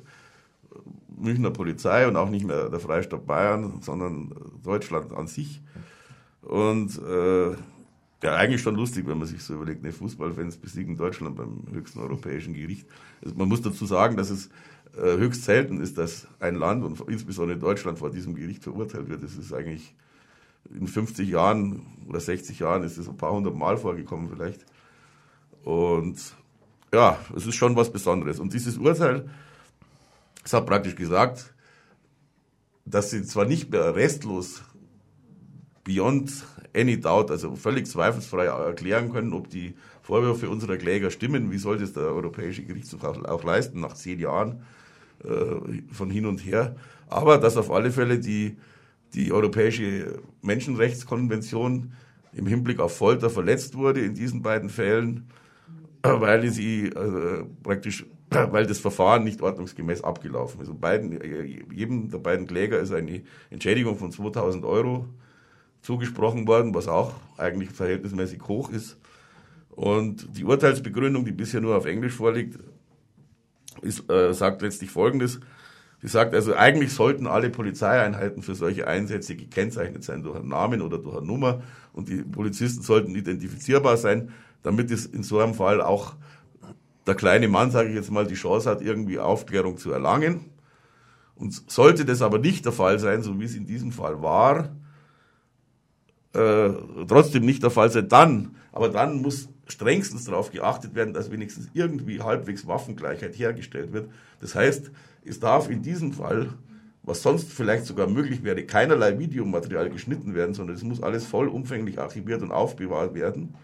Münchner Polizei und auch nicht mehr der Freistaat Bayern, sondern Deutschland an sich. Und äh, ja, eigentlich schon lustig, wenn man sich so überlegt, ne, Fußballfans besiegen Deutschland beim höchsten europäischen Gericht. Also man muss dazu sagen, dass es äh, höchst selten ist, dass ein Land und insbesondere Deutschland vor diesem Gericht verurteilt wird. Das ist eigentlich in 50 Jahren oder 60 Jahren ist es ein paar hundert Mal vorgekommen vielleicht. Und ja, es ist schon was Besonderes. Und dieses Urteil es hat praktisch gesagt, dass sie zwar nicht mehr restlos beyond any doubt, also völlig zweifelsfrei erklären können, ob die Vorwürfe unserer Kläger stimmen. Wie soll das der Europäische Gerichtshof auch, leisten nach zehn Jahren äh, von hin und her? Aber dass auf alle Fälle die, die Europäische Menschenrechtskonvention im Hinblick auf Folter verletzt wurde in diesen beiden Fällen, weil sie äh, praktisch weil das Verfahren nicht ordnungsgemäß abgelaufen ist. Und beiden, jedem der beiden Kläger ist eine Entschädigung von 2000 Euro zugesprochen worden, was auch eigentlich verhältnismäßig hoch ist. Und die Urteilsbegründung, die bisher nur auf Englisch vorliegt, ist, äh, sagt letztlich Folgendes. Sie sagt also, eigentlich sollten alle Polizeieinheiten für solche Einsätze gekennzeichnet sein durch einen Namen oder durch eine Nummer und die Polizisten sollten identifizierbar sein, damit es in so einem Fall auch der kleine Mann, sage ich jetzt mal, die Chance hat, irgendwie Aufklärung zu erlangen. Und sollte das aber nicht der Fall sein, so wie es in diesem Fall war, äh, trotzdem nicht der Fall sein, dann, aber dann muss strengstens darauf geachtet werden, dass wenigstens irgendwie halbwegs Waffengleichheit hergestellt wird. Das heißt, es darf in diesem Fall, was sonst vielleicht sogar möglich wäre, keinerlei Videomaterial geschnitten werden, sondern es muss alles vollumfänglich archiviert und aufbewahrt werden.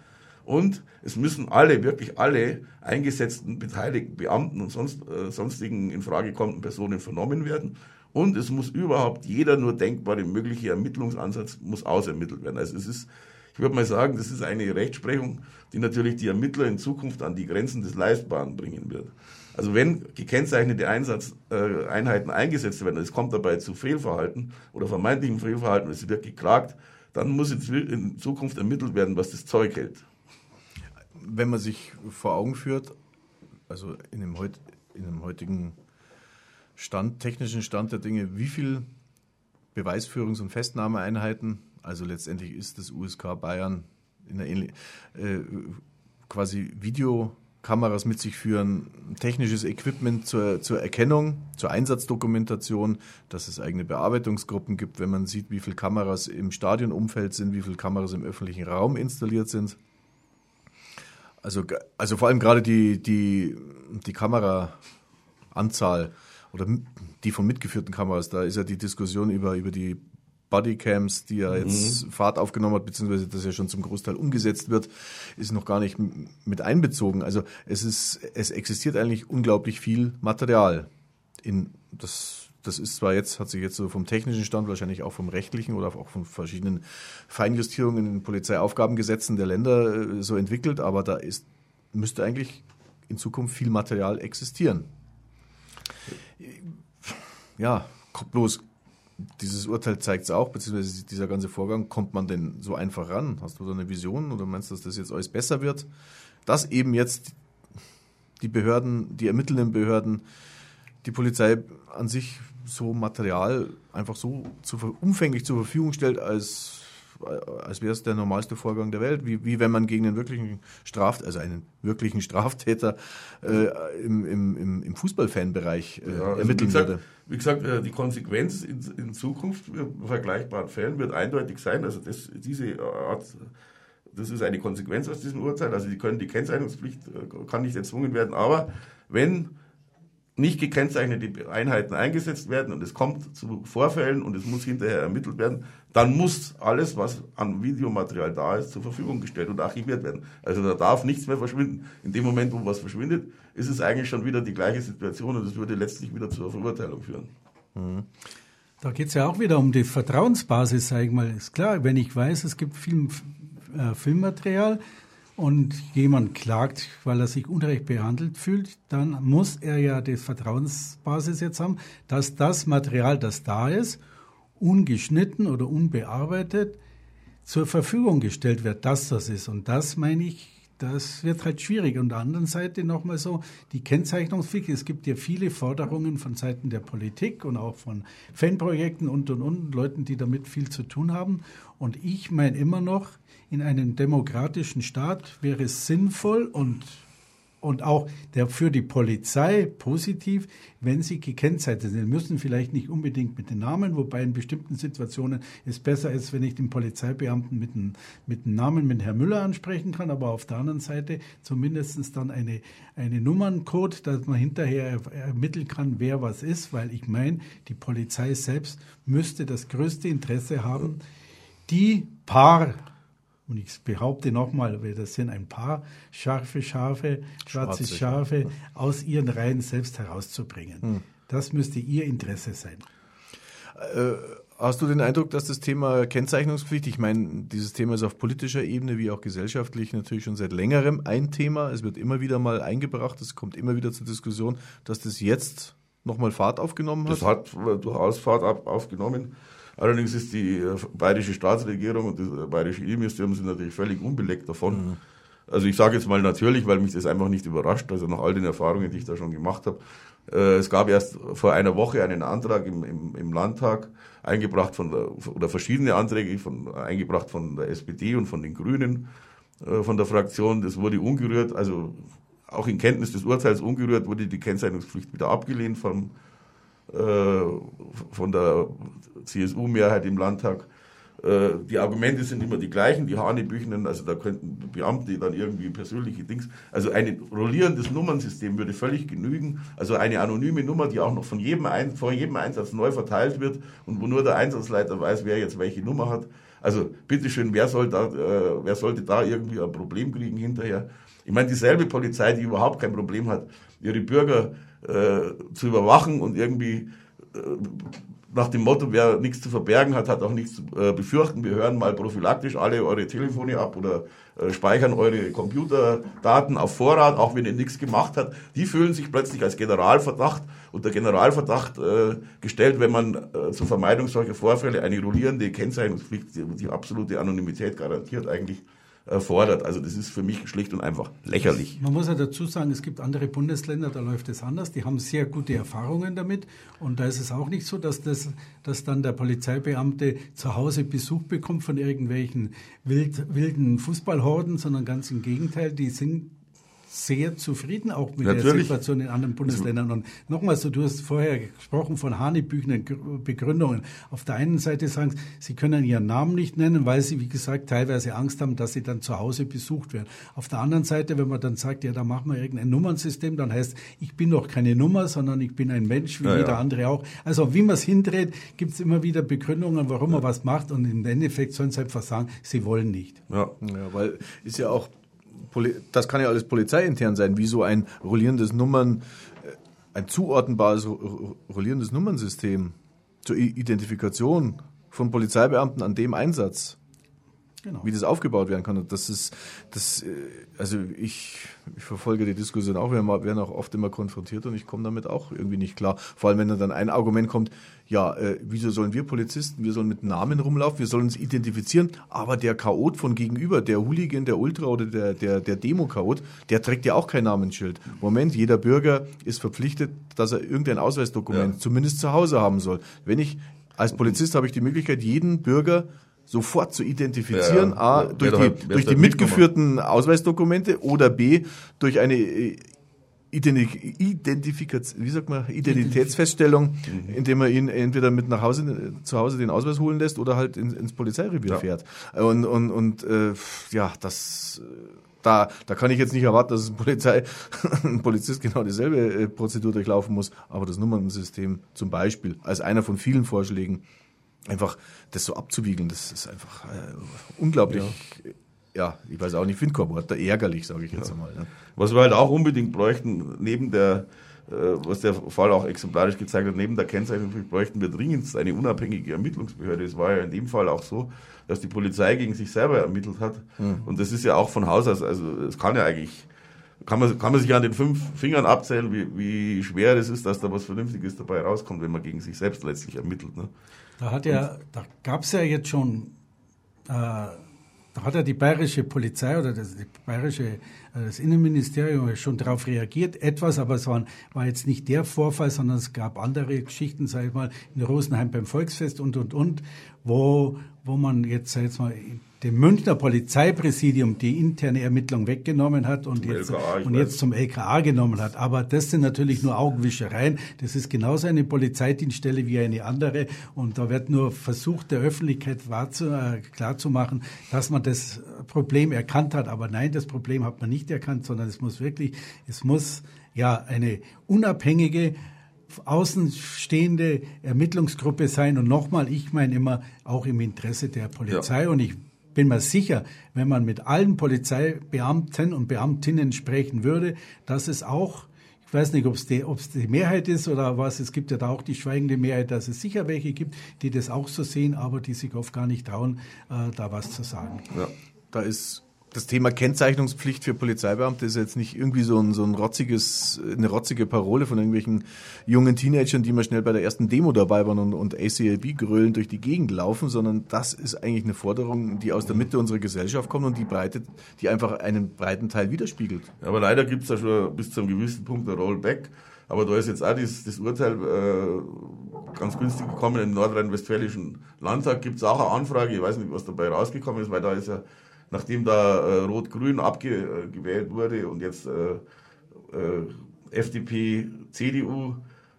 Und es müssen alle, wirklich alle eingesetzten beteiligten Beamten und sonst, äh, sonstigen in Frage kommenden Personen vernommen werden. Und es muss überhaupt jeder nur denkbare mögliche Ermittlungsansatz muss ausermittelt werden. Also es ist, ich würde mal sagen, das ist eine Rechtsprechung, die natürlich die Ermittler in Zukunft an die Grenzen des Leistbaren bringen wird. Also wenn gekennzeichnete Einsatzeinheiten äh, eingesetzt werden, es kommt dabei zu Fehlverhalten oder vermeintlichem Fehlverhalten, es wird geklagt, dann muss in Zukunft ermittelt werden, was das Zeug hält. Wenn man sich vor Augen führt, also in dem, heut, in dem heutigen Stand, technischen Stand der Dinge, wie viel Beweisführungs- und Festnahmeeinheiten, also letztendlich ist das USK Bayern in der äh, quasi Videokameras mit sich führen, technisches Equipment zur, zur Erkennung, zur Einsatzdokumentation, dass es eigene Bearbeitungsgruppen gibt, wenn man sieht, wie viele Kameras im Stadionumfeld sind, wie viele Kameras im öffentlichen Raum installiert sind. Also, also vor allem gerade die, die, die Kameraanzahl oder die von mitgeführten Kameras, da ist ja die Diskussion über, über die Bodycams, die ja jetzt mhm. Fahrt aufgenommen hat, beziehungsweise das ja schon zum Großteil umgesetzt wird, ist noch gar nicht mit einbezogen. Also es ist, es existiert eigentlich unglaublich viel Material. In das, das ist zwar jetzt, hat sich jetzt so vom technischen Stand, wahrscheinlich auch vom rechtlichen oder auch von verschiedenen Feinjustierungen in Polizeiaufgabengesetzen der Länder äh, so entwickelt, aber da ist, müsste eigentlich in Zukunft viel Material existieren. Ja, bloß dieses Urteil zeigt es auch, beziehungsweise dieser ganze Vorgang, kommt man denn so einfach ran? Hast du da eine Vision oder meinst du, dass das jetzt alles besser wird? Dass eben jetzt die Behörden, die ermittelnden Behörden, die Polizei an sich so Material einfach so zu, umfänglich zur Verfügung stellt, als als wäre es der normalste Vorgang der Welt, wie, wie wenn man gegen einen wirklichen Straft, also einen wirklichen Straftäter äh, im, im, im Fußballfanbereich äh, ja, also ermitteln wie gesagt, würde. Wie gesagt, äh, die Konsequenz in, in Zukunft in vergleichbaren Fällen wird eindeutig sein. Also das, diese Art, das ist eine Konsequenz aus diesem Urteil. Also die können die Kennzeichnungspflicht äh, kann nicht erzwungen werden, aber wenn nicht gekennzeichnete Einheiten eingesetzt werden und es kommt zu Vorfällen und es muss hinterher ermittelt werden, dann muss alles, was an Videomaterial da ist, zur Verfügung gestellt und archiviert werden. Also da darf nichts mehr verschwinden. In dem Moment, wo was verschwindet, ist es eigentlich schon wieder die gleiche Situation und es würde letztlich wieder zur Verurteilung führen. Da geht es ja auch wieder um die Vertrauensbasis, sage ich mal. Ist klar, wenn ich weiß, es gibt Film, äh, Filmmaterial, und jemand klagt, weil er sich unrecht behandelt fühlt, dann muss er ja die Vertrauensbasis jetzt haben, dass das Material, das da ist, ungeschnitten oder unbearbeitet zur Verfügung gestellt wird, dass das ist. Und das meine ich, das wird halt schwierig. Und der anderen Seite nochmal so, die Kennzeichnungspflicht, es gibt ja viele Forderungen von Seiten der Politik und auch von Fanprojekten und, und, und, Leuten, die damit viel zu tun haben. Und ich meine immer noch, in einem demokratischen Staat wäre es sinnvoll und, und auch der, für die Polizei positiv, wenn sie gekennzeichnet sind. Sie müssen vielleicht nicht unbedingt mit den Namen, wobei in bestimmten Situationen es besser ist, wenn ich den Polizeibeamten mit dem, mit dem Namen, mit Herrn Müller ansprechen kann, aber auf der anderen Seite zumindest dann eine, eine Nummerncode, dass man hinterher ermitteln kann, wer was ist, weil ich meine, die Polizei selbst müsste das größte Interesse haben, die paar und ich behaupte nochmal, das sind ein paar scharfe Schafe, schwarze, schwarze Schafe aus ihren Reihen selbst herauszubringen. Hm. Das müsste Ihr Interesse sein. Äh, hast du den Eindruck, dass das Thema Kennzeichnungspflicht, ich meine, dieses Thema ist auf politischer Ebene wie auch gesellschaftlich natürlich schon seit längerem ein Thema. Es wird immer wieder mal eingebracht, es kommt immer wieder zur Diskussion, dass das jetzt nochmal Fahrt aufgenommen hat? Das hat durchaus Fahrt aufgenommen. Allerdings ist die äh, bayerische Staatsregierung und das äh, bayerische Innenministerium sind natürlich völlig unbeleckt davon. Mhm. Also ich sage jetzt mal natürlich, weil mich das einfach nicht überrascht, also nach all den Erfahrungen, die ich da schon gemacht habe. Äh, es gab erst vor einer Woche einen Antrag im, im, im Landtag, eingebracht von der, oder verschiedene Anträge von, eingebracht von der SPD und von den Grünen, von der Fraktion. Das wurde ungerührt. Also auch in Kenntnis des Urteils ungerührt wurde die Kennzeichnungspflicht wieder abgelehnt vom, von der CSU-Mehrheit im Landtag. Äh, die Argumente sind immer die gleichen, die Hanebüchenen, also da könnten Beamte dann irgendwie persönliche Dings, also ein rollierendes Nummernsystem würde völlig genügen, also eine anonyme Nummer, die auch noch von jedem vor jedem Einsatz neu verteilt wird und wo nur der Einsatzleiter weiß, wer jetzt welche Nummer hat. Also bitteschön, wer, soll da, äh, wer sollte da irgendwie ein Problem kriegen hinterher? Ich meine, dieselbe Polizei, die überhaupt kein Problem hat, ihre Bürger äh, zu überwachen und irgendwie äh, nach dem Motto, wer nichts zu verbergen hat, hat auch nichts zu äh, befürchten. Wir hören mal prophylaktisch alle eure Telefone ab oder äh, speichern eure Computerdaten auf Vorrat, auch wenn ihr nichts gemacht habt. Die fühlen sich plötzlich als Generalverdacht unter Generalverdacht äh, gestellt, wenn man äh, zur Vermeidung solcher Vorfälle eine rollierende Kennzeichnungspflicht, die, die absolute Anonymität garantiert, eigentlich fordert. Also das ist für mich schlicht und einfach lächerlich. Man muss ja dazu sagen, es gibt andere Bundesländer, da läuft es anders. Die haben sehr gute Erfahrungen damit. Und da ist es auch nicht so, dass, das, dass dann der Polizeibeamte zu Hause Besuch bekommt von irgendwelchen wild, wilden Fußballhorden, sondern ganz im Gegenteil, die sind sehr zufrieden auch mit Natürlich. der Situation in anderen Bundesländern. Und nochmal so, du hast vorher gesprochen von hanebüchenden Begründungen. Auf der einen Seite sagen sie, sie können ihren Namen nicht nennen, weil sie, wie gesagt, teilweise Angst haben, dass sie dann zu Hause besucht werden. Auf der anderen Seite, wenn man dann sagt, ja, da machen wir irgendein Nummernsystem, dann heißt, ich bin doch keine Nummer, sondern ich bin ein Mensch, wie ja, jeder ja. andere auch. Also wie man es hindreht, gibt es immer wieder Begründungen, warum ja. man was macht. Und im Endeffekt sollen sie einfach sagen, sie wollen nicht. Ja, ja weil ist ja auch das kann ja alles polizeiintern sein, wie so ein rollierendes Nummern, äh, ein zuordnenbares rollierendes Nummernsystem zur Identifikation von Polizeibeamten an dem Einsatz. Genau. Wie das aufgebaut werden kann. Das ist, das, äh, also ich, ich verfolge die Diskussion auch, wir werden auch oft immer konfrontiert und ich komme damit auch irgendwie nicht klar. Vor allem, wenn dann ein Argument kommt, ja, äh, wieso sollen wir Polizisten, wir sollen mit Namen rumlaufen, wir sollen uns identifizieren, aber der Chaot von gegenüber, der Hooligan, der Ultra oder der, der, der Demo-Chaot, der trägt ja auch kein Namensschild. Moment, jeder Bürger ist verpflichtet, dass er irgendein Ausweisdokument ja. zumindest zu Hause haben soll. Wenn ich, als Polizist habe ich die Möglichkeit, jeden Bürger sofort zu identifizieren, a, durch die, durch die mitgeführten Ausweisdokumente oder b, durch eine äh, Identifikation, wie sagt man, Identitätsfeststellung, mhm. indem man ihn entweder mit nach Hause, zu Hause den Ausweis holen lässt oder halt ins, ins Polizeirevier ja. fährt. Und, und, und äh, ja, das da, da kann ich jetzt nicht erwarten, dass ein Polizei, ein Polizist genau dieselbe äh, Prozedur durchlaufen muss, aber das Nummernsystem zum Beispiel als einer von vielen Vorschlägen einfach das so abzuwiegeln, das ist einfach äh, unglaublich. Ja. ja. ich weiß auch nicht, Findkorb, ärgerlich, sage ich jetzt ja. einmal. Ne? Was wir halt auch unbedingt bräuchten, neben der, äh, was der Fall auch exemplarisch gezeigt hat, neben der Kennzeichnung bräuchten wir dringend eine unabhängige Ermittlungsbehörde. Es war ja in dem Fall auch so, dass die Polizei gegen sich selber ermittelt hat. Mhm. Und das ist ja auch von Haus aus, also es kann ja eigentlich kann man, kann man sich an den fünf Fingern abzählen, wie, wie schwer es ist, dass da was Vernünftiges dabei rauskommt, wenn man gegen sich selbst letztlich ermittelt. Ne? Da hat ja, da gab es ja jetzt schon, äh, da hat ja die bayerische Polizei oder das, bayerische, äh, das Innenministerium schon darauf reagiert, etwas, aber es war, war jetzt nicht der Vorfall, sondern es gab andere Geschichten, sage ich mal, in Rosenheim beim Volksfest und, und, und, wo, wo man jetzt, sag ich jetzt mal, dem Münchner Polizeipräsidium die interne Ermittlung weggenommen hat und, jetzt, LKA, und jetzt zum LKA genommen hat. Aber das sind natürlich nur Augenwischereien. Das ist genauso eine Polizeidienststelle wie eine andere. Und da wird nur versucht, der Öffentlichkeit wahrzu, äh, klarzumachen, dass man das Problem erkannt hat. Aber nein, das Problem hat man nicht erkannt, sondern es muss wirklich, es muss ja eine unabhängige außenstehende Ermittlungsgruppe sein. Und nochmal, ich meine immer auch im Interesse der Polizei. Ja. Und ich bin mir sicher, wenn man mit allen Polizeibeamten und Beamtinnen sprechen würde, dass es auch ich weiß nicht, ob es die, die Mehrheit ist oder was. Es gibt ja da auch die schweigende Mehrheit, dass es sicher welche gibt, die das auch so sehen, aber die sich oft gar nicht trauen, äh, da was zu sagen. Ja, da ist das Thema Kennzeichnungspflicht für Polizeibeamte ist jetzt nicht irgendwie so ein, so ein rotziges, eine rotzige Parole von irgendwelchen jungen Teenagern, die mal schnell bei der ersten Demo dabei waren und, und ACLB grölen durch die Gegend laufen, sondern das ist eigentlich eine Forderung, die aus der Mitte unserer Gesellschaft kommt und die breitet, die einfach einen breiten Teil widerspiegelt. Aber leider gibt es da schon bis zu einem gewissen Punkt ein Rollback. Aber da ist jetzt auch das, das Urteil äh, ganz günstig gekommen. Im nordrhein-westfälischen Landtag gibt es auch eine Anfrage, ich weiß nicht, was dabei rausgekommen ist, weil da ist ja nachdem da äh, Rot-Grün abgewählt wurde und jetzt äh, äh, FDP, CDU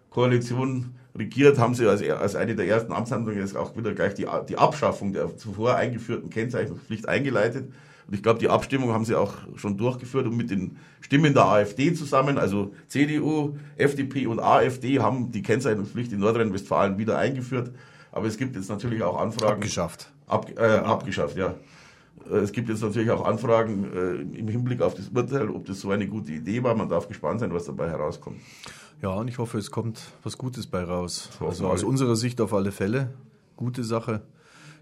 Koalition regiert, haben sie als, als eine der ersten Amtshandlungen jetzt auch wieder gleich die, die Abschaffung der zuvor eingeführten Kennzeichnungspflicht eingeleitet. Und ich glaube, die Abstimmung haben sie auch schon durchgeführt und mit den Stimmen der AfD zusammen, also CDU, FDP und AfD, haben die Kennzeichnungspflicht in Nordrhein-Westfalen wieder eingeführt. Aber es gibt jetzt natürlich auch Anfragen. Abgeschafft. Ab, äh, abgeschafft, ja. Es gibt jetzt natürlich auch Anfragen äh, im Hinblick auf das Urteil, ob das so eine gute Idee war. Man darf gespannt sein, was dabei herauskommt. Ja, und ich hoffe, es kommt was Gutes bei raus. Also aus unserer Sicht auf alle Fälle. Gute Sache.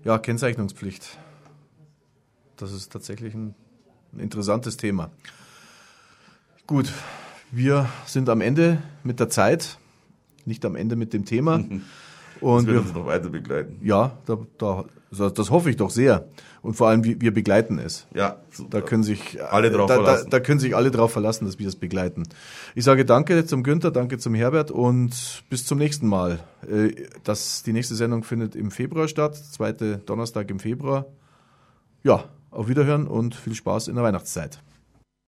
Ja, Kennzeichnungspflicht. Das ist tatsächlich ein, ein interessantes Thema. Gut, wir sind am Ende mit der Zeit, nicht am Ende mit dem Thema. Das Und wird wir, uns noch weiter begleiten. ja, da, da, das das hoffe ich doch sehr. Und vor allem, wir, wir begleiten es. Ja, Da können sich Alle drauf da, da, verlassen. da können sich alle darauf verlassen, dass wir das begleiten. Ich sage danke zum Günther, danke zum Herbert und bis zum nächsten Mal. Äh, Das, die nächste Sendung findet im Februar statt, zweite Donnerstag im Februar. Ja, auf Wiederhören und viel Spaß in der Weihnachtszeit.